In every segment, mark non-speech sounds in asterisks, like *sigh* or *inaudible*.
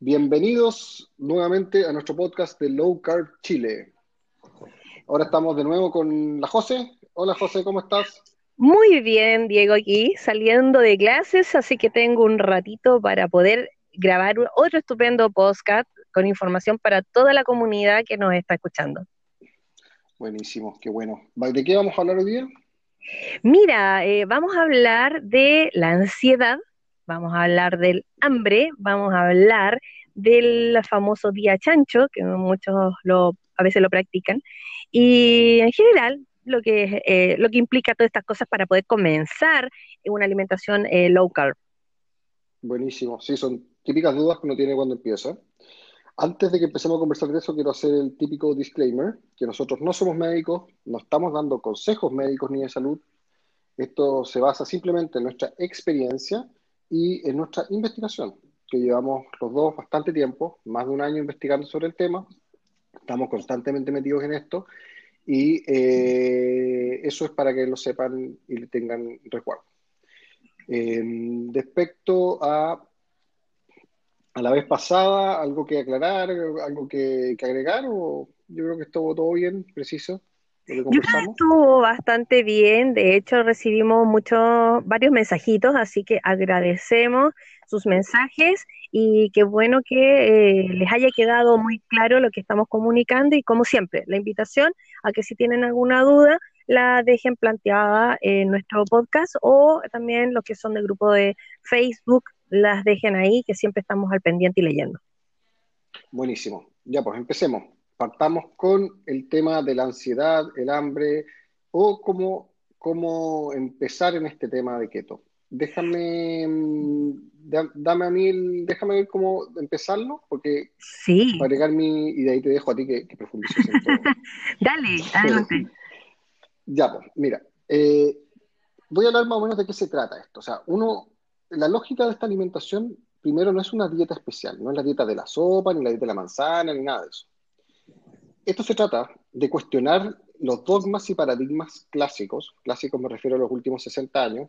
Bienvenidos nuevamente a nuestro podcast de Low Carb Chile. Ahora estamos de nuevo con la José. Hola José, ¿cómo estás? Muy bien, Diego, aquí saliendo de clases, así que tengo un ratito para poder grabar otro estupendo podcast con información para toda la comunidad que nos está escuchando. Buenísimo, qué bueno. ¿De qué vamos a hablar hoy día? Mira, eh, vamos a hablar de la ansiedad, vamos a hablar del hambre, vamos a hablar del famoso día chancho, que muchos lo, a veces lo practican, y en general lo que, eh, lo que implica todas estas cosas para poder comenzar una alimentación eh, low carb. Buenísimo, sí, son típicas dudas que uno tiene cuando empieza. Antes de que empecemos a conversar de eso, quiero hacer el típico disclaimer, que nosotros no somos médicos, no estamos dando consejos médicos ni de salud. Esto se basa simplemente en nuestra experiencia y en nuestra investigación, que llevamos los dos bastante tiempo, más de un año investigando sobre el tema. Estamos constantemente metidos en esto y eh, eso es para que lo sepan y tengan recuerdo. Eh, respecto a, a la vez pasada, ¿algo que aclarar, algo que, que agregar? O yo creo que estuvo todo bien, preciso. Yo creo que estuvo bastante bien, de hecho recibimos muchos, varios mensajitos, así que agradecemos sus mensajes y qué bueno que eh, les haya quedado muy claro lo que estamos comunicando y como siempre, la invitación a que si tienen alguna duda la dejen planteada en nuestro podcast o también los que son del grupo de Facebook las dejen ahí, que siempre estamos al pendiente y leyendo. Buenísimo. Ya pues empecemos partamos con el tema de la ansiedad, el hambre o cómo, cómo empezar en este tema de keto. Déjame, mm, dame a mí, déjame ver cómo empezarlo, porque sí. para agregar mi, y de ahí te dejo a ti que, que profundices en todo. *laughs* Dale, adelante. ya, pues, mira, eh, voy a hablar más o menos de qué se trata esto. O sea, uno, la lógica de esta alimentación, primero, no es una dieta especial, no es la dieta de la sopa, ni la dieta de la manzana, ni nada de eso esto se trata de cuestionar los dogmas y paradigmas clásicos, clásicos me refiero a los últimos 60 años,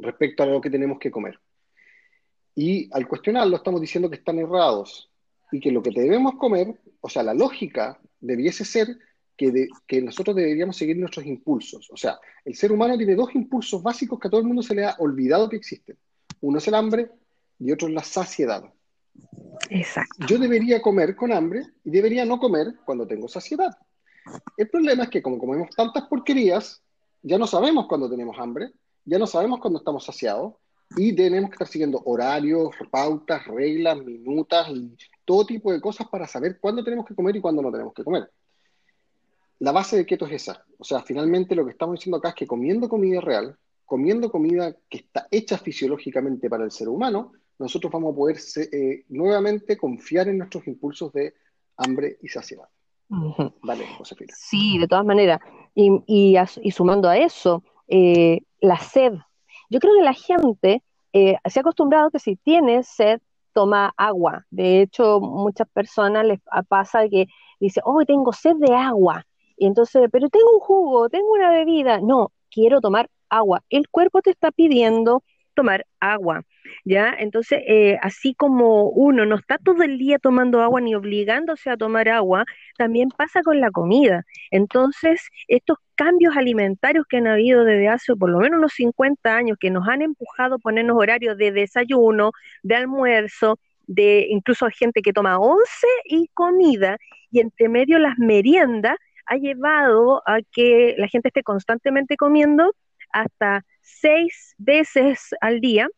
respecto a lo que tenemos que comer. Y al cuestionarlo estamos diciendo que están errados y que lo que debemos comer, o sea, la lógica debiese ser que, que nosotros deberíamos seguir nuestros impulsos. O sea, el ser humano tiene dos impulsos básicos que a todo el mundo se le ha olvidado que existen. Uno es el hambre y otro es la saciedad. Exacto. Yo debería comer con hambre y debería no comer cuando tengo saciedad. El problema es que como comemos tantas porquerías, ya no sabemos cuando tenemos hambre, ya no sabemos cuando estamos saciados y tenemos que estar siguiendo horarios, pautas, reglas, minutas y todo tipo de cosas para saber cuándo tenemos que comer y cuándo no tenemos que comer. La base de keto es esa. O sea, finalmente lo que estamos diciendo acá es que comiendo comida real, comiendo comida que está hecha fisiológicamente para el ser humano, nosotros vamos a poder eh, nuevamente confiar en nuestros impulsos de hambre y saciedad. Vale, Josefina. Sí, de todas maneras. Y, sumando a eso, eh, la sed. Yo creo que la gente eh, se ha acostumbrado que si tiene sed, toma agua. De hecho, muchas personas les pasa que dice, oh, tengo sed de agua. Y entonces, pero tengo un jugo, tengo una bebida. No, quiero tomar agua. El cuerpo te está pidiendo tomar agua. ¿ya? Entonces, eh, así como uno no está todo el día tomando agua ni obligándose a tomar agua, también pasa con la comida. Entonces, estos cambios alimentarios que han habido desde hace por lo menos unos 50 años, que nos han empujado a ponernos horarios de desayuno, de almuerzo, de incluso gente que toma once y comida, y entre medio las meriendas, ha llevado a que la gente esté constantemente comiendo hasta seis veces al día,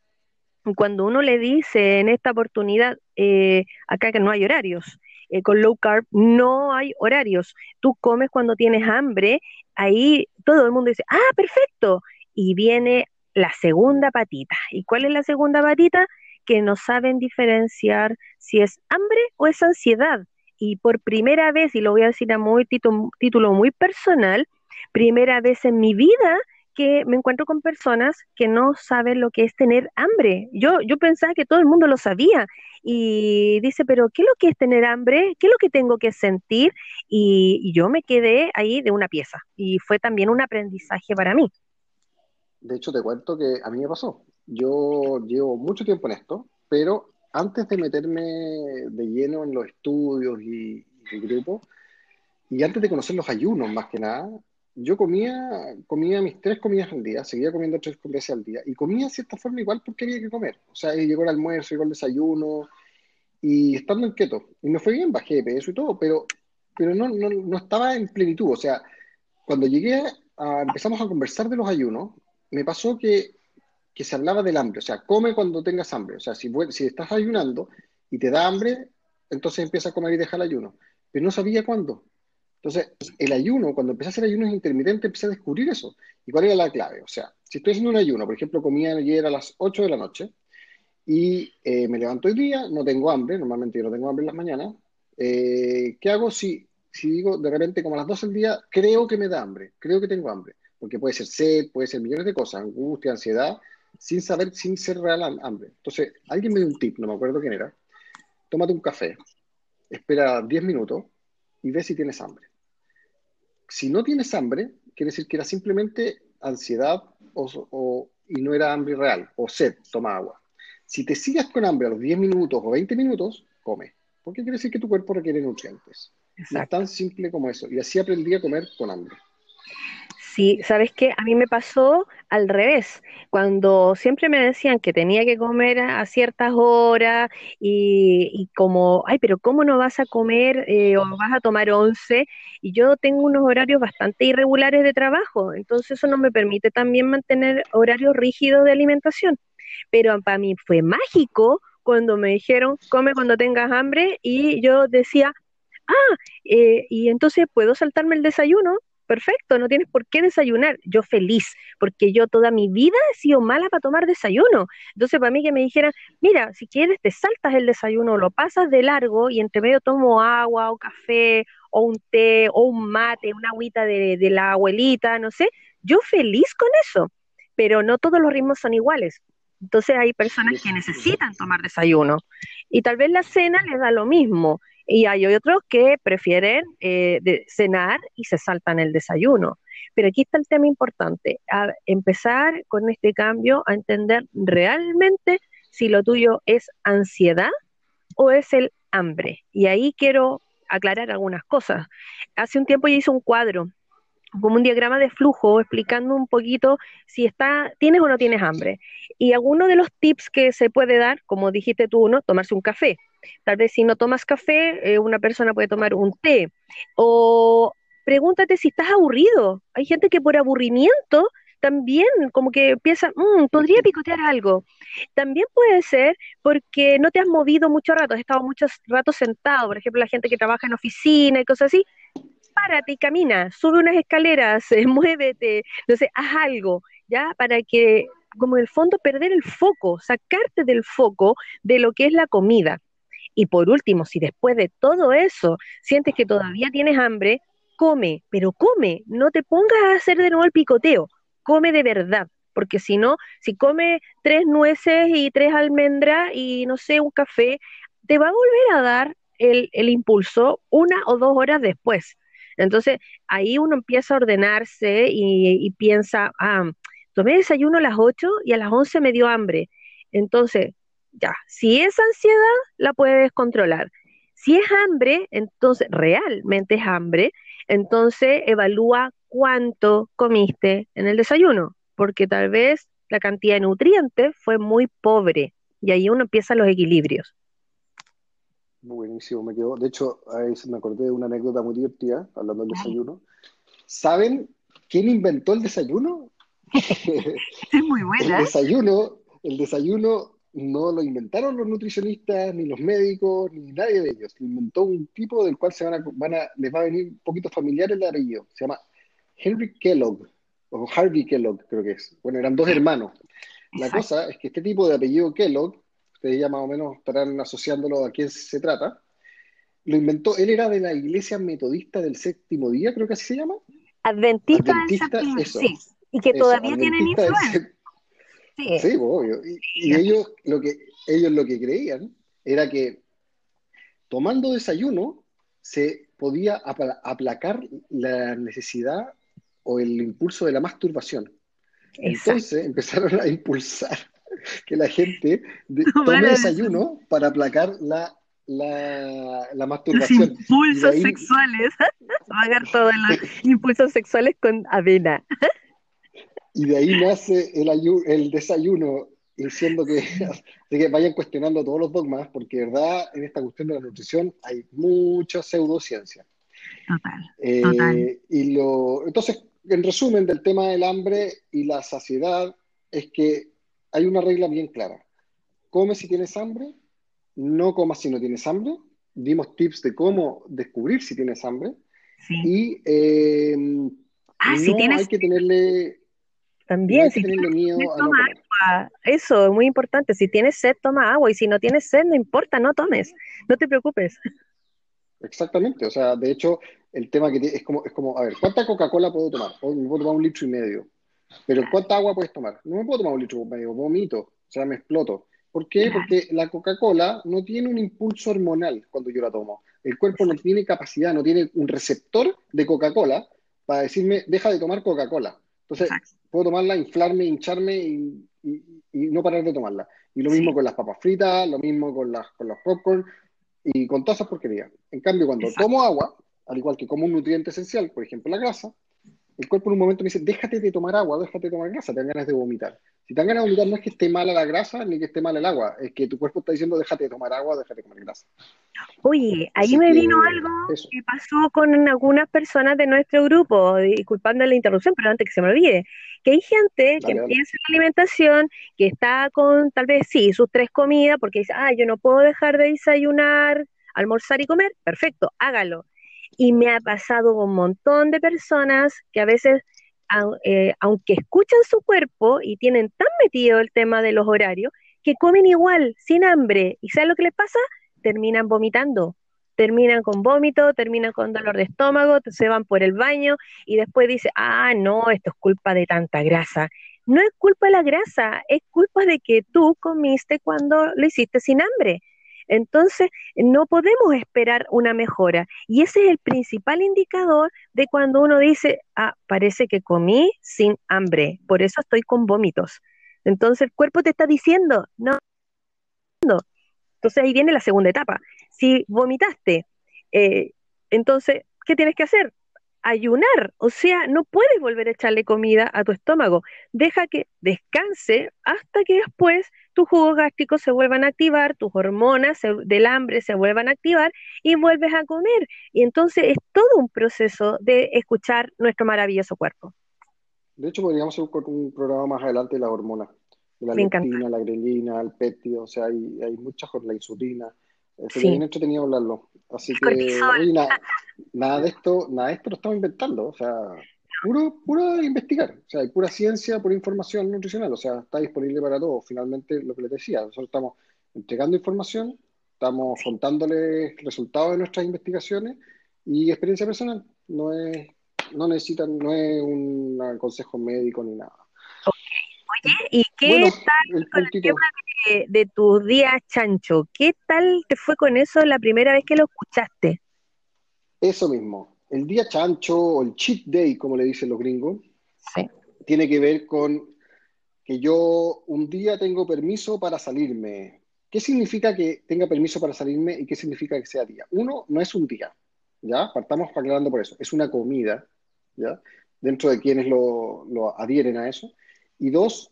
cuando uno le dice en esta oportunidad, eh, acá que no hay horarios, eh, con low carb no hay horarios, tú comes cuando tienes hambre, ahí todo el mundo dice, ah, perfecto, y viene la segunda patita. ¿Y cuál es la segunda patita? Que no saben diferenciar si es hambre o es ansiedad. Y por primera vez, y lo voy a decir a muy título muy personal, primera vez en mi vida que me encuentro con personas que no saben lo que es tener hambre. Yo, yo pensaba que todo el mundo lo sabía y dice, pero ¿qué es lo que es tener hambre? ¿Qué es lo que tengo que sentir? Y, yo me quedé ahí de una pieza y fue también un aprendizaje para mí. De hecho, te cuento que a mí me pasó. Yo llevo mucho tiempo en esto, pero antes de meterme de lleno en los estudios y, y el grupo, y antes de conocer los ayunos más que nada, yo comía, comía mis tres comidas al día, seguía comiendo tres comidas al día, y comía de cierta forma igual porque había que comer. O sea, llegó el almuerzo, llegó el desayuno, y estando en keto. Y me fue bien, bajé de peso y todo, pero, pero no, no, no estaba en plenitud. O sea, cuando llegué a, empezamos a conversar de los ayunos, me pasó que, que se hablaba del hambre. O sea, come cuando tengas hambre. O sea, si, si estás ayunando y te da hambre, entonces empieza a comer y deja el ayuno. Pero no sabía cuándo. Entonces, el ayuno, cuando empecé a hacer ayunos intermitentes, empecé a descubrir eso. ¿Y cuál era la clave? O sea, si estoy haciendo un ayuno, por ejemplo, comía ayer a las 8 de la noche y eh, me levanto el día, no tengo hambre, normalmente yo no tengo hambre en las mañanas, eh, ¿qué hago si, si digo de repente como a las 12 del día, creo que me da hambre, creo que tengo hambre? Porque puede ser sed, puede ser millones de cosas, angustia, ansiedad, sin saber, sin ser real hambre. Entonces, alguien me dio un tip, no me acuerdo quién era, tómate un café, espera 10 minutos y ve si tienes hambre si no tienes hambre, quiere decir que era simplemente ansiedad o, y no era hambre real, o sed, toma agua. Si te sigues con hambre a los 10 minutos o 20 minutos, come. Porque quiere decir que tu cuerpo requiere nutrientes. Es tan simple como eso. Y así aprendí a comer con hambre. Sí, ¿sabes qué? A mí me pasó al revés. Cuando siempre me decían que tenía que comer a ciertas horas y, como, ay, pero ¿cómo no vas a comer eh, o vas a tomar once? Y yo tengo unos horarios bastante irregulares de trabajo, entonces eso no me permite también mantener horarios rígidos de alimentación. Pero para mí fue mágico cuando me dijeron, come cuando tengas hambre y yo decía, ah, eh, y entonces puedo saltarme el desayuno perfecto, no tienes por qué desayunar. Yo feliz, porque yo toda mi vida he sido mala para tomar desayuno. Entonces, para mí que me dijeran, mira, si quieres te saltas el desayuno, lo pasas de largo y entre medio tomo agua o café o un té o un mate, una agüita de, de la abuelita, no sé, yo feliz con eso, pero no todos los ritmos son iguales. Entonces hay personas que necesitan tomar desayuno y tal vez la cena les da lo mismo y hay otros que prefieren eh, cenar y se saltan el desayuno. Pero aquí está el tema importante, a empezar con este cambio a entender realmente si lo tuyo es ansiedad o es el hambre. Y ahí quiero aclarar algunas cosas. Hace un tiempo yo hice un cuadro como un diagrama de flujo explicando un poquito si está, tienes o no tienes hambre. Y algunos de los tips que se puede dar, como dijiste tú, ¿no? Tomarse un café. Tal vez si no tomas café, eh, una persona puede tomar un té. O pregúntate si estás aburrido. Hay gente que por aburrimiento también como que piensa, mm, podría picotear algo. También puede ser porque no te has movido mucho rato, has estado muchos ratos sentado. Por ejemplo, la gente que trabaja en oficina y cosas así, párate y camina, sube unas escaleras, *laughs* muévete, no sé, haz algo, ¿ya? Para que, como en el fondo, perder el foco, sacarte del foco de lo que es la comida. Y por último, si después de todo eso sientes que todavía tienes hambre, come, pero come, no te pongas a hacer de nuevo el picoteo, come de verdad, porque si no, si come tres nueces y tres almendras y no sé, un café, te va a volver a dar el, impulso una o dos horas después. Entonces, ahí uno empieza a ordenarse y, y piensa, ah, tomé desayuno a las 8 y a las 11 me dio hambre. Entonces, ya, si es ansiedad, la puedes controlar. Si es hambre, entonces realmente es hambre, entonces evalúa cuánto comiste en el desayuno, porque tal vez la cantidad de nutrientes fue muy pobre y ahí uno empieza los equilibrios. Buenísimo, me quedó. De hecho, ahí me acordé de una anécdota muy divertida, hablando del desayuno. ¿Saben quién inventó el desayuno? *laughs* es muy *laughs* buena. El desayuno, el desayuno no lo inventaron los nutricionistas, ni los médicos, ni nadie de ellos. Lo inventó un tipo del cual se van a, van a, les va a venir un poquito familiar el apellido. Se llama Henry Kellogg, o Harvey Kellogg, creo que es. Bueno, eran dos hermanos. La cosa es que este tipo de apellido Kellogg, ustedes ya más o menos estarán asociándolo a quién se trata, lo inventó, él era de la iglesia metodista del séptimo día, creo que así se llama. Adventista, Adventista eso. Sí Y que todavía tienen influencia. Sí, obvio. Y, ellos, lo que, ellos lo que creían era que tomando desayuno se podía aplacar la necesidad o el impulso de la masturbación. Entonces empezaron a impulsar que la gente *laughs* tome desayuno para aplacar la, la, masturbación. Los impulsos sexuales. *laughs* Pagar todos los *laughs* impulsos sexuales con avena. Y de ahí nace el, el desayuno, diciendo que, *laughs* que vayan cuestionando todos los dogmas, porque verdad en esta cuestión de la nutrición hay mucha pseudociencia. Total, eh, total. Y lo, entonces, en resumen del tema del hambre y la saciedad, es que hay una regla bien clara. Come si tienes hambre, no comas si no tienes hambre. Dimos tips de cómo descubrir si tienes hambre. Y eh, ah, si tienes... hay que tenerle también, si tienes sed, toma agua. Eso es muy importante. Si tienes sed, toma agua. Y si no tienes sed, no importa, no tomes. No te preocupes. Exactamente. O sea, de hecho, el tema que es como, es como, a ver, ¿cuánta Coca-Cola puedo tomar? Me puedo tomar un litro y medio. Pero ¿cuánta agua puedes tomar? No me puedo tomar un litro y medio, vomito. O sea, me exploto. ¿Por qué? Porque la Coca-Cola no tiene un impulso hormonal cuando yo la tomo. El cuerpo no tiene capacidad, no tiene un receptor de Coca-Cola para decirme, deja de tomar Coca-Cola. Entonces, puedo tomarla, inflarme, hincharme y, no parar de tomarla. Y lo mismo con las papas fritas, lo mismo con, las, con los popcorn y con todas esas porquerías. En cambio, cuando tomo agua, al igual que como un nutriente esencial, por ejemplo la grasa, el cuerpo en un momento me dice, déjate de tomar agua, déjate de tomar grasa, te dan ganas de vomitar. Si te dan ganas de vomitar no es que esté mala la grasa ni que esté mal el agua, es que tu cuerpo está diciendo, déjate de tomar agua, déjate de tomar grasa. Oye, ahí me vino algo que pasó con algunas personas de nuestro grupo, disculpando la interrupción, pero antes que se me olvide, que hay gente que empieza la alimentación, que está con tal vez sí, sus tres comidas, porque dice, ah, yo no puedo dejar de desayunar, almorzar y comer, perfecto, hágalo y me ha pasado un montón de personas que a veces, eh, aunque escuchan su cuerpo y tienen tan metido el tema de los horarios, que comen igual, sin hambre. ¿Y sabes lo que les pasa? Terminan vomitando. Terminan con vómito, terminan con dolor de estómago, se van por el baño y después dice, ah, no, esto es culpa de tanta grasa. No es culpa de la grasa, es culpa de que tú comiste cuando lo hiciste sin hambre. Entonces, no podemos esperar una mejora. Y ese es el principal indicador de cuando uno dice, ah, parece que comí sin hambre, por eso estoy con vómitos. Entonces, el cuerpo te está diciendo, no. Entonces, ahí viene la segunda etapa. Si vomitaste, eh, entonces, ¿qué tienes que hacer? Ayunar, o sea, no puedes volver a echarle comida a tu estómago. Deja que descanse hasta que después tus jugos gástricos se vuelvan a activar, tus hormonas del hambre se vuelvan a activar y vuelves a comer. Y entonces es todo un proceso de escuchar nuestro maravilloso cuerpo. De hecho, podríamos hacer un, programa más adelante de las hormonas, la leptina, la grelina, el petio, o sea, hay, hay muchas, la insulina. Sería bien entretenido hablarlo. Así que, nada, de esto, nada de esto lo estamos inventando, o sea, puro, puro investigar, o sea, hay pura ciencia, pura información nutricional, o sea, está disponible para todos. Finalmente, lo que les decía, nosotros estamos entregando información, estamos contándoles resultados de nuestras investigaciones y experiencia personal. No es, no necesitan, no es un consejo médico ni nada. Oye, ¿y qué tal con el tema de, de tus días chancho? ¿Qué tal te fue con eso la primera vez que lo escuchaste? Eso mismo. El día chancho o el cheat day, como le dicen los gringos, tiene que ver con que yo un día tengo permiso para salirme. ¿Qué significa que tenga permiso para salirme y qué significa que sea día? Uno, no es un día, ¿ya? Partamos aclarando por eso. Es una comida, ¿ya? Dentro de quienes lo, lo adhieren a eso. Y dos,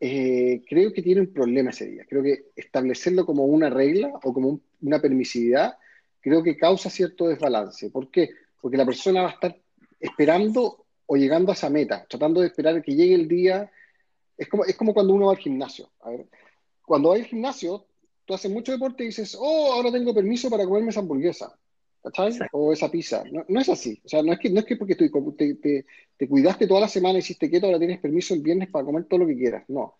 eh, creo que tiene un problema ese día. Creo que establecerlo como una regla o como una permisividad, creo que causa cierto desbalance. ¿Por qué? Porque la persona va a estar esperando o llegando a esa meta, tratando de esperar que llegue el día. Es como, es como cuando uno va al gimnasio. cuando va al gimnasio, tú haces mucho deporte y dices, oh, ahora tengo permiso para comerme esa hamburguesa. ¿Cachai? O esa pizza. No, es así. O sea, no es que, no es que porque tú te, te, cuidaste toda la semana, y hiciste keto, ahora tienes permiso el viernes para comer todo lo que quieras. No.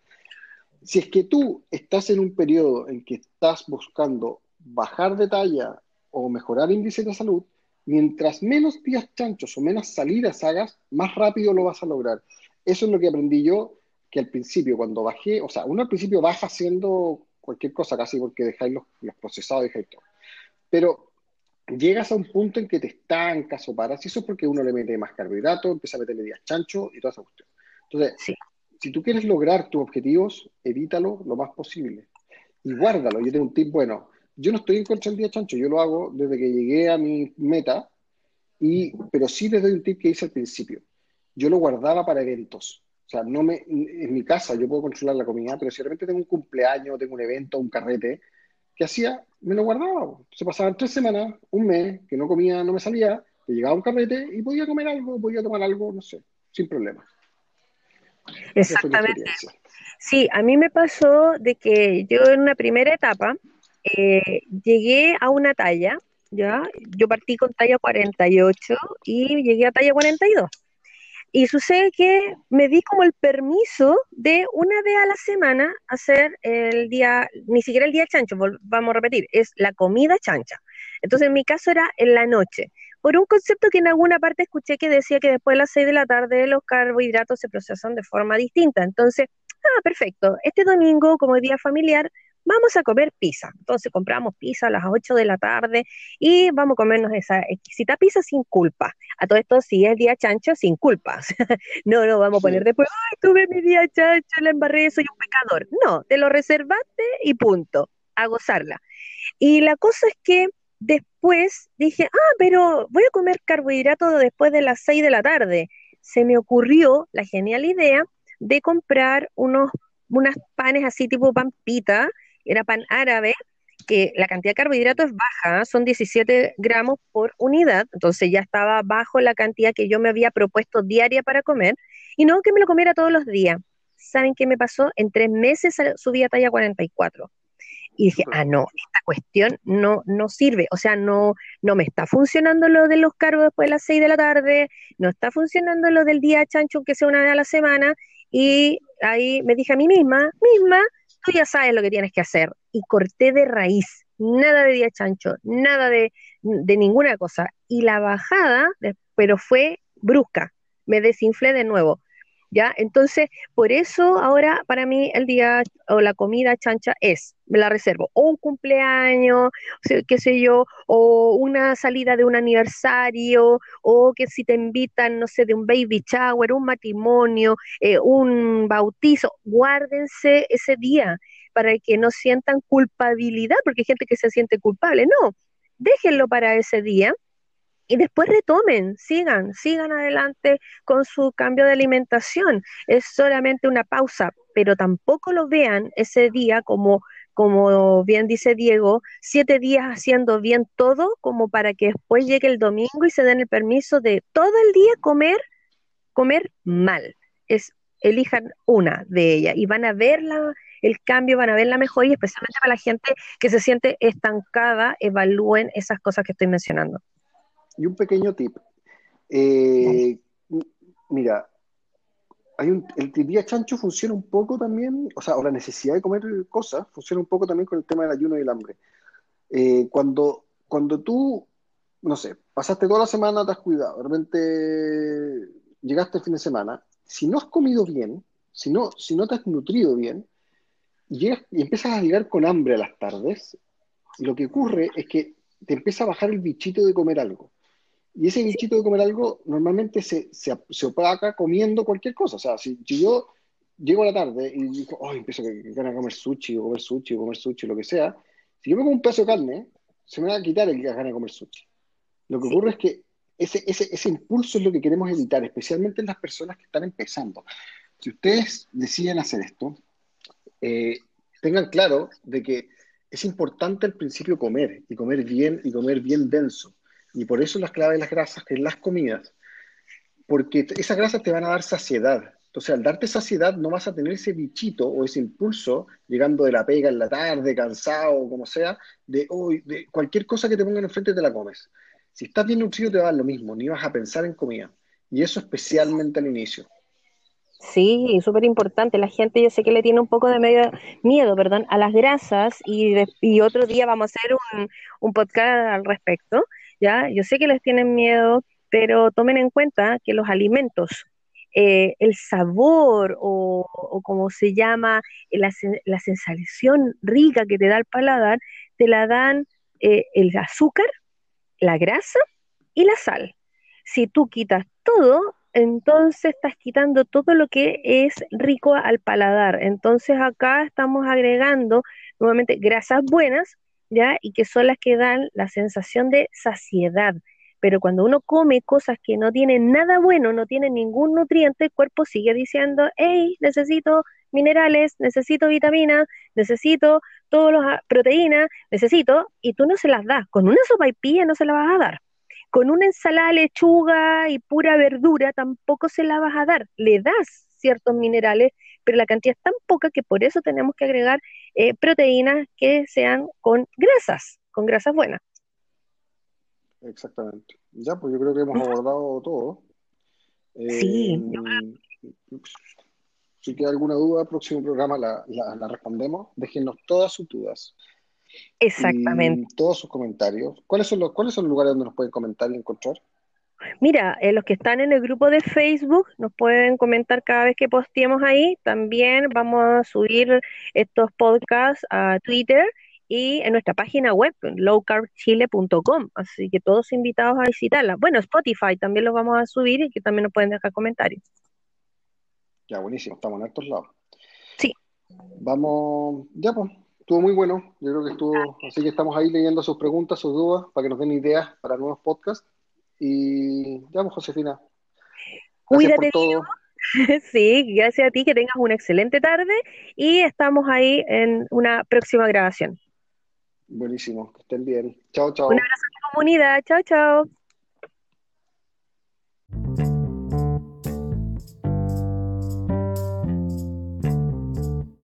Si es que tú estás en un periodo en que estás buscando bajar de talla o mejorar índice de salud, mientras menos días chanchos o menos salidas hagas, más rápido lo vas a lograr. Eso es lo que aprendí yo, que al principio, cuando bajé, o sea, uno al principio baja haciendo cualquier cosa casi porque dejáis los, los procesados, dejáis todo. Pero llegas a un punto en que te estancas o paras, y eso es porque uno le mete más carbohidratos, empieza a meterle días chancho y toda esa cuestión. Entonces, si tú quieres lograr tus objetivos, evítalo lo más posible y guárdalo. Yo tengo un tip bueno. Yo no estoy en contra del día chancho, yo lo hago desde que llegué a mi meta, y, pero sí les doy un tip que hice al principio. Yo lo guardaba para eventos. O sea, no me, en mi casa yo puedo controlar la comida, pero si de repente tengo un cumpleaños, tengo un evento, un carrete, ¿qué hacía? Me lo guardaba. Se pasaban tres semanas, un mes, que no comía, no me salía, me llegaba un carrete y podía comer algo, podía tomar algo, no sé, sin problema. Exactamente. Sí, a mí me pasó de que yo en una primera etapa eh, llegué a una talla, ¿ya? Yo partí con talla 48 y llegué a talla 42. Y sucede que me di como el permiso de una vez a la semana hacer el día, ni siquiera el día chancho, vamos a repetir, es la comida chancha. Entonces en mi caso era en la noche, por un concepto que en alguna parte escuché que decía que después de las 6 de la tarde los carbohidratos se procesan de forma distinta. Entonces, ah, perfecto, este domingo como día familiar vamos a comer pizza. Entonces compramos pizza a las 8 de la tarde y vamos a comernos esa exquisita pizza sin culpa. A todo esto sí es día chancho sin culpa. *laughs* no, no, vamos a poner después, ay, tuve mi día chancho, la embarré, soy un pecador. No, te lo reservaste y punto, a gozarla. Y la cosa es que después dije, ah, pero voy a comer carbohidratos después de las 6 de la tarde. Se me ocurrió la genial idea de comprar unos unas panes así tipo pampita era pan árabe, que la cantidad de carbohidratos es baja, son 17 gramos por unidad, entonces ya estaba bajo la cantidad que yo me había propuesto diaria para comer, y no que me lo comiera todos los días. ¿Saben qué me pasó? En tres meses subí a talla 44. Y dije, ah, no, esta cuestión no, no sirve, o sea, no, no me está funcionando lo de los cargos después de las 6 de la tarde, no está funcionando lo del día chancho, aunque sea una vez a la semana, y ahí me dije a mí misma, misma, tú ya sabes lo que tienes que hacer. Y corté de raíz, nada de día chancho, nada de, de ninguna cosa. Y la bajada, pero fue brusca, me desinflé de nuevo. ¿Ya? Entonces, por eso ahora para mí el día o la comida chancha es, me la reservo, o un cumpleaños, qué sé yo, o una salida de un aniversario, o que si te invitan, no sé, de un baby shower, un matrimonio, eh, un bautizo, guárdense ese día para que no sientan culpabilidad, porque hay gente que se siente culpable, no, déjenlo para ese día y después retomen, sigan, sigan adelante con su cambio de alimentación. Es solamente una pausa, pero tampoco lo vean ese día como, como bien dice Diego, siete días haciendo bien todo, como para que después llegue el domingo y se den el permiso de todo el día comer, comer mal. Es, elijan una de ellas y van a ver el cambio, van a ver la mejora y especialmente para la gente que se siente estancada, evalúen esas cosas que estoy mencionando. Y un pequeño tip. Eh, mira, hay un, el día chancho funciona un poco también, o sea, o la necesidad de comer cosas funciona un poco también con el tema del ayuno y el hambre. Eh, cuando, cuando tú, no sé, pasaste toda la semana, te has cuidado, de repente llegaste el fin de semana, si no has comido bien, si no, si no te has nutrido bien, llegas y empiezas a llegar con hambre a las tardes, lo que ocurre es que te empieza a bajar el bichito de comer algo. Y ese bichito de comer algo normalmente se, se, se opaca comiendo cualquier cosa. O sea, si, yo llego a la tarde y digo, oh, empiezo a comer sushi, o comer sushi, o comer sushi, lo que sea, si yo me como un pedazo de carne, se me va a quitar el ganas de comer sushi. Lo que ocurre es que ese, ese, ese impulso es lo que queremos evitar, especialmente en las personas que están empezando. Si ustedes deciden hacer esto, eh, tengan claro de que es importante al principio comer, y comer bien, y comer bien denso. Y por eso las claves de las grasas, es las comidas, porque esas grasas te van a dar saciedad. Entonces, al darte saciedad, no vas a tener ese bichito o ese impulso, llegando de la pega en la tarde, cansado, o como sea, de, hoy de cualquier cosa que te pongan enfrente te la comes. Si estás bien nutrido, te va a dar lo mismo, ni vas a pensar en comida. Y eso especialmente al inicio. Sí, súper importante. La gente yo sé que le tiene un poco de medio, miedo perdón, a las grasas y, y otro día vamos a hacer un, un podcast al respecto. ¿Ya? Yo sé que les tienen miedo, pero tomen en cuenta que los alimentos eh, el sabor o, como se llama, la, la, sensación rica que te da el paladar, te la dan eh, el azúcar, la grasa y la sal. Si tú quitas todo, entonces estás quitando todo lo que es rico al paladar. Entonces acá estamos agregando nuevamente grasas buenas, ¿ya? Y que son las que dan la sensación de saciedad. Pero cuando uno come cosas que no tienen nada bueno, no tienen ningún nutriente, el cuerpo sigue diciendo, hey, necesito minerales, necesito vitaminas, necesito todas las proteínas, necesito, y tú no se las das. Con una sopa y pilla no se la vas a dar. Con una ensalada lechuga y pura verdura tampoco se la vas a dar. Le das ciertos minerales, pero la cantidad es tan poca que por eso tenemos que agregar eh, proteínas que sean con grasas, con grasas buenas. Exactamente. Ya, pues yo creo que hemos abordado todo. sí. Eh, si queda alguna duda, próximo programa la, la respondemos. Déjenos todas sus dudas. Exactamente. todos sus comentarios. ¿Cuáles son, los, ¿Cuáles son los lugares donde nos pueden comentar y encontrar? Mira, eh, los que están en el grupo de Facebook nos pueden comentar cada vez que posteemos ahí. También vamos a subir estos podcasts a Twitter y en nuestra página web, lowcarbchile.com. Así que todos invitados a visitarla. Bueno, Spotify también los vamos a subir y que también nos pueden dejar comentarios. Ya, buenísimo, estamos en estos lados. Sí. Vamos, ya pues, estuvo muy bueno, yo creo que estuvo, así que estamos ahí leyendo sus preguntas, sus dudas, para que nos den ideas para nuevos podcasts. Y ya, pues, Josefina. Cuídate todo. *laughs* Sí, gracias a ti, que tengas una excelente tarde y estamos ahí en una próxima grabación. Buenísimo, que estén bien. Chao, chao. Un abrazo a la comunidad. Chao, chao.